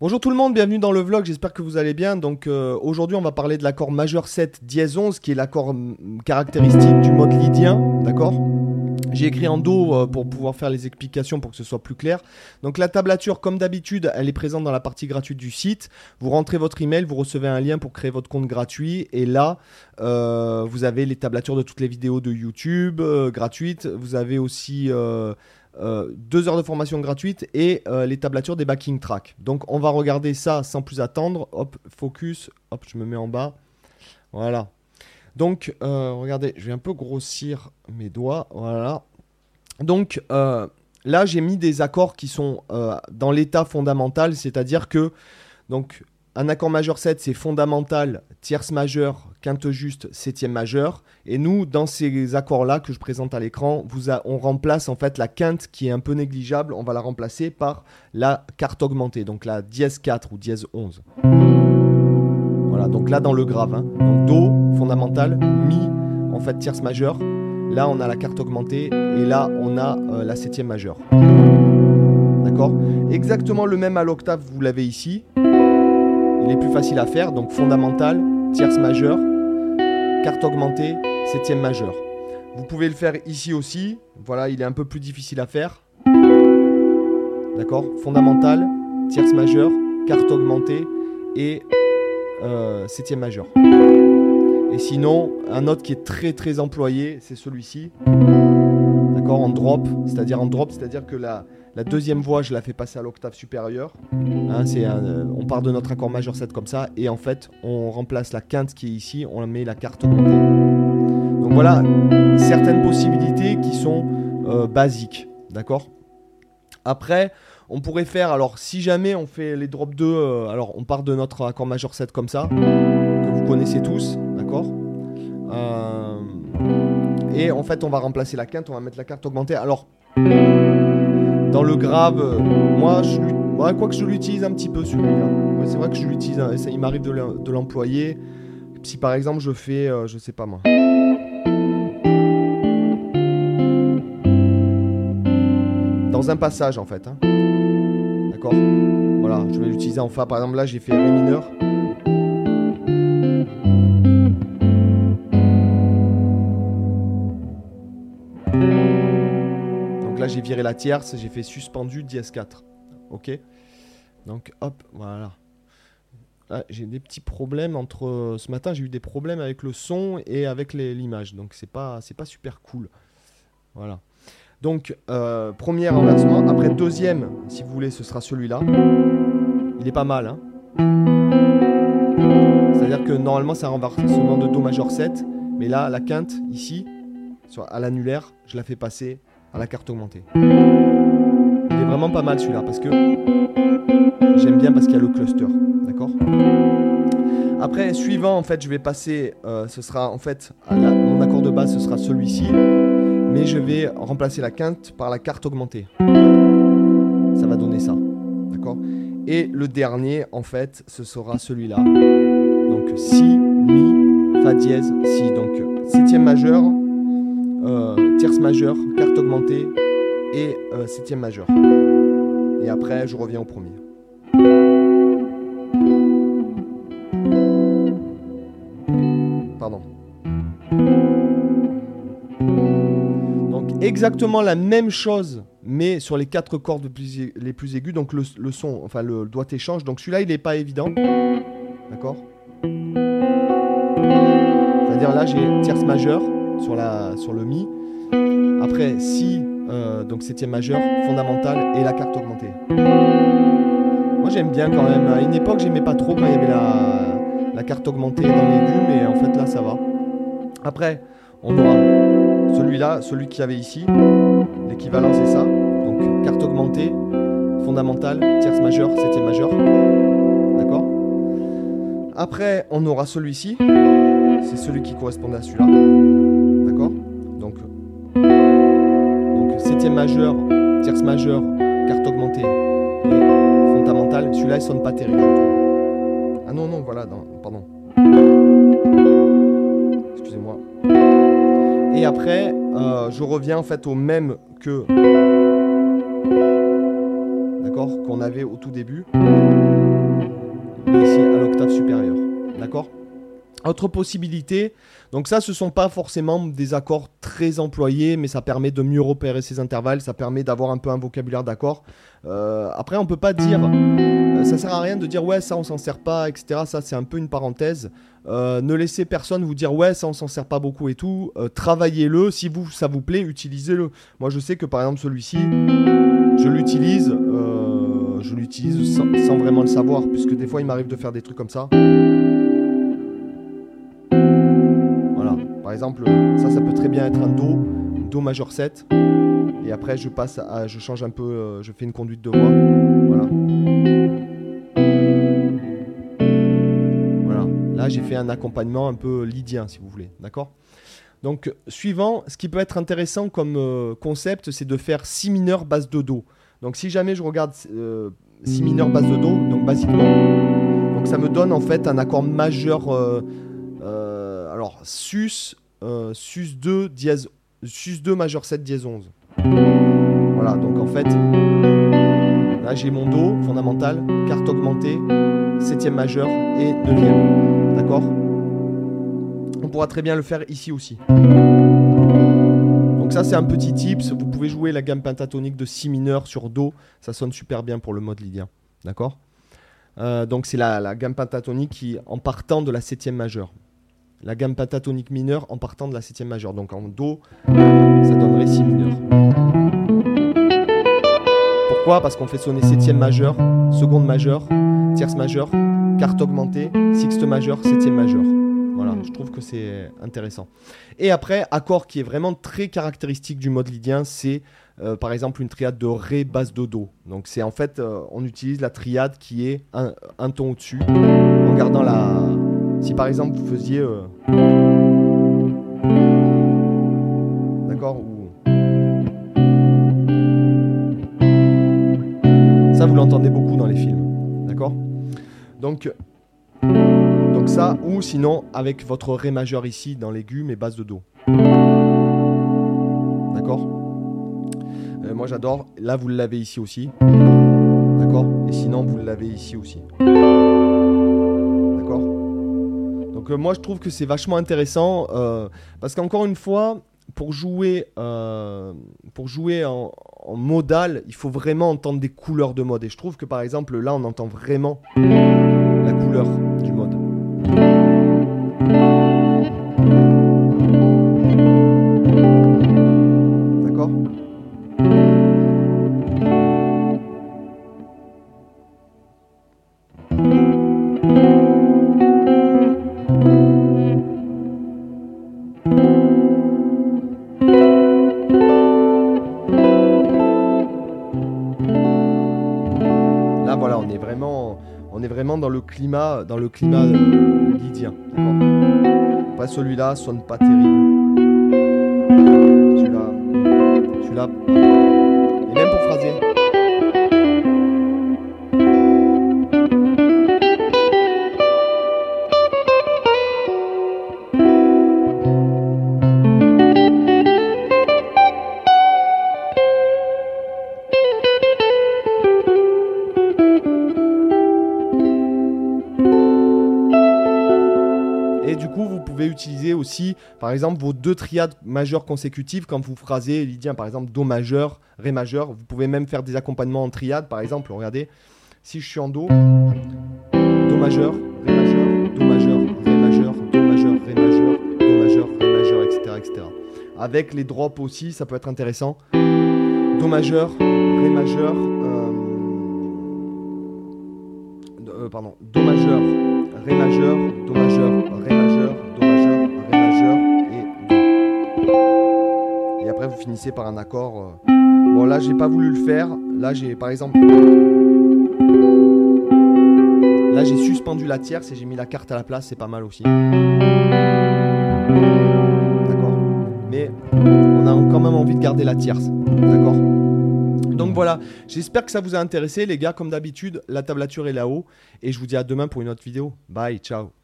Bonjour tout le monde, bienvenue dans le vlog, j'espère que vous allez bien. Donc euh, aujourd'hui on va parler de l'accord majeur 7 dièse 11 qui est l'accord mm, caractéristique du mode lydien, d'accord? J'ai écrit en dos euh, pour pouvoir faire les explications pour que ce soit plus clair. Donc la tablature, comme d'habitude, elle est présente dans la partie gratuite du site. Vous rentrez votre email, vous recevez un lien pour créer votre compte gratuit. Et là, euh, vous avez les tablatures de toutes les vidéos de YouTube gratuites. Vous avez aussi euh, deux heures de formation gratuite et euh, les tablatures des backing tracks. Donc on va regarder ça sans plus attendre. Hop, focus. Hop, je me mets en bas. Voilà. Donc euh, regardez, je vais un peu grossir mes doigts. Voilà. Donc là, j'ai mis des accords qui sont dans l'état fondamental, c'est-à-dire que donc un accord majeur 7, c'est fondamental, tierce majeure, quinte juste, septième majeure. Et nous, dans ces accords-là que je présente à l'écran, on remplace en fait la quinte qui est un peu négligeable, on va la remplacer par la carte augmentée, donc la dièse 4 ou dièse 11. Voilà, donc là dans le grave, hein. donc Do, fondamental, Mi, en fait tierce majeure. Là, on a la carte augmentée et là, on a euh, la septième majeure. D'accord? Exactement le même à l'octave, vous l'avez ici il est plus facile à faire, donc fondamental, tierce majeure, carte augmentée, septième majeure. Vous pouvez le faire ici aussi, voilà, il est un peu plus difficile à faire. D'accord? Fondamental, tierce majeure, carte augmentée et euh, septième majeure. Et sinon, un autre qui est très très employé, c'est celui-ci. D'accord? En drop, c'est-à-dire en drop, c'est-à-dire que la, la deuxième voix, je la fais passer à l'octave supérieure. Hein, euh, on part de notre accord majeur 7 comme ça. Et en fait, on remplace la quinte qui est ici, on met la carte augmentée. Donc voilà certaines possibilités qui sont euh, basiques. D'accord? Après, on pourrait faire, alors si jamais on fait les drops 2, euh, alors on part de notre accord majeur 7 comme ça, que vous connaissez tous, d'accord? Et en fait, on va remplacer la quinte, on va mettre la carte augmentée. Alors, dans le grave, moi, je quoi que je l'utilise un petit peu celui-là. c'est vrai que je l'utilise, hein, il m'arrive de l'employer. Si par exemple je fais, euh, je sais pas moi. Dans un passage en fait. Hein. D'accord? Voilà, je vais l'utiliser en Fa. Par exemple là j'ai fait Ré mineur. J'ai viré la tierce, j'ai fait suspendu dièse 4. Ok Donc hop, voilà. j'ai des petits problèmes entre. Ce matin, j'ai eu des problèmes avec le son et avec l'image. Donc c'est pas, pas super cool. Voilà. Donc, euh, premier renversement. Après, deuxième, si vous voulez, ce sera celui-là. Il est pas mal. Hein C'est-à-dire que normalement, c'est un renversement de Do majeur 7. Mais là, la quinte, ici, à l'annulaire, je la fais passer à la carte augmentée. Il est vraiment pas mal celui-là parce que j'aime bien parce qu'il y a le cluster. D'accord? Après, suivant, en fait, je vais passer. Euh, ce sera en fait. mon accord de base, ce sera celui-ci. Mais je vais remplacer la quinte par la carte augmentée. Ça va donner ça. D'accord? Et le dernier, en fait, ce sera celui-là. Donc Si, Mi, Fa dièse, Si. Donc septième majeur, euh, tierce majeure, carte augmentée et euh, septième majeure. Et après, je reviens au premier. Pardon. Donc exactement la même chose, mais sur les quatre cordes les plus aigus. Donc le, son, enfin le doigt échange. Donc celui-là, il n'est pas évident. D'accord? C'est-à-dire là, j'ai tierce majeure sur, la, sur le Mi. Après, Si, euh, donc septième majeur, fondamental et la carte augmentée. Moi j'aime bien quand même. À une époque, j'aimais pas trop quand il y avait la, carte augmentée dans l'aigu, mais en fait là ça va. Après, on aura celui-là, celui qu'il y avait ici. L'équivalent c'est ça. Donc carte augmentée, fondamentale, tierce majeure, septième majeure. D'accord? Après, on aura celui-ci. C'est celui qui correspondait à celui-là. Majeur, tierce majeure, carte augmentée et fondamentale, celui-là il sonne pas terrible. Ah non, non, voilà, pardon. Excusez-moi. Et après, euh, je reviens en fait au même que. D'accord qu'on avait au tout début, ici à l'octave supérieure, d'accord? Autre possibilité, donc ça ce sont pas forcément des accords très employés, mais ça permet de mieux repérer ces intervalles, ça permet d'avoir un peu un vocabulaire d'accords. Euh, après on peut pas dire, euh, ça sert à rien de dire ouais ça on s'en sert pas, etc. Ça c'est un peu une parenthèse. Euh, ne laissez personne vous dire ouais ça on s'en sert pas beaucoup et tout. Travaillez-le, si vous ça vous plaît, utilisez-le. Moi je sais que par exemple celui-ci, je l'utilise, je l'utilise sans vraiment le savoir, puisque des fois il m'arrive de faire des trucs comme ça. Exemple, ça, ça peut très bien être un Do, Do majeur 7. Et après, je passe à, je change un peu, euh, je fais une conduite de voix. Voilà. Voilà. Là, j'ai fait un accompagnement un peu lydien, si vous voulez. D'accord? Donc, suivant, ce qui peut être intéressant comme euh, concept, c'est de faire si mineur, basse de Do. Donc, si jamais je regarde euh, si mineur, basse de Do, donc basiquement, donc ça me donne en fait un accord majeur. alors, sus, sus 2 dièse sus 2 majeur 7 dièse 11. Voilà, donc en fait, là j'ai mon Do fondamental, carte augmentée, 7 majeur et 9 D'accord? On pourra très bien le faire ici aussi. Donc ça c'est un petit tips, vous pouvez jouer la gamme pentatonique de Si mineur sur Do, ça sonne super bien pour le mode lydien. D'accord? Euh, donc c'est la, la, gamme pentatonique qui en partant de la septième majeure la gamme pentatonique mineure en partant de la septième majeure. Donc en Do, ça donnerait Si mineur. Pourquoi? Parce qu'on fait sonner septième majeure, seconde majeure, tierce majeure, quarte augmentée, sixte majeure, septième majeure. Voilà, je trouve que c'est intéressant. Et après, accord qui est vraiment très caractéristique du mode lydien, c'est euh, par exemple une triade de Ré, basse, Do, Do. Donc c'est en fait, euh, on utilise la triade qui est un ton au-dessus, en gardant la, par exemple vous faisiez... Euh, d'accord Ou... Ça, vous l'entendez beaucoup dans les films. D'accord? Donc... Donc ça, ou sinon avec votre Ré majeur ici dans l'aigu mais basse de Do. D'accord? Euh, Moi j'adore. Là vous l'avez ici aussi. D'accord? Et sinon vous l'avez ici aussi. Donc euh, moi je trouve que c'est vachement intéressant euh, parce qu'encore une fois, pour jouer, euh, en, modal, il faut vraiment entendre des couleurs de mode. Et je trouve que par exemple là on entend vraiment la couleur dans le climat, dans le climat euh, lydien. Pas celui-là sonne pas terrible. Celui-là, celui-là. Et même pour phraser. Par exemple, vos deux triades majeures consécutives quand vous phrasez lydien, par exemple, Do majeur, Ré majeur. Vous pouvez même faire des accompagnements en triade, par exemple. Regardez, si je suis en Do, Do majeur, Ré majeur, Do majeur, Ré majeur, Do majeur, Ré majeur, Do majeur, Ré majeur, etc. etc. Avec les drops aussi, ça peut être intéressant. Do majeur, Ré majeur, euh, euh, pardon, Do majeur, Ré majeur, Do majeur, Ré majeur, Do majeur, vous finissez par un accord. Euh, bon là j'ai pas voulu le faire. Là j'ai par exemple. Là j'ai suspendu la tierce et j'ai mis la carte à la place, c'est pas mal aussi. D'accord Mais on a quand même envie de garder la tierce. D'accord donc voilà, j'espère que ça vous a intéressé les gars, comme d'habitude, la tablature est là-haut, et je vous dis à demain pour une autre vidéo. Bye, ciao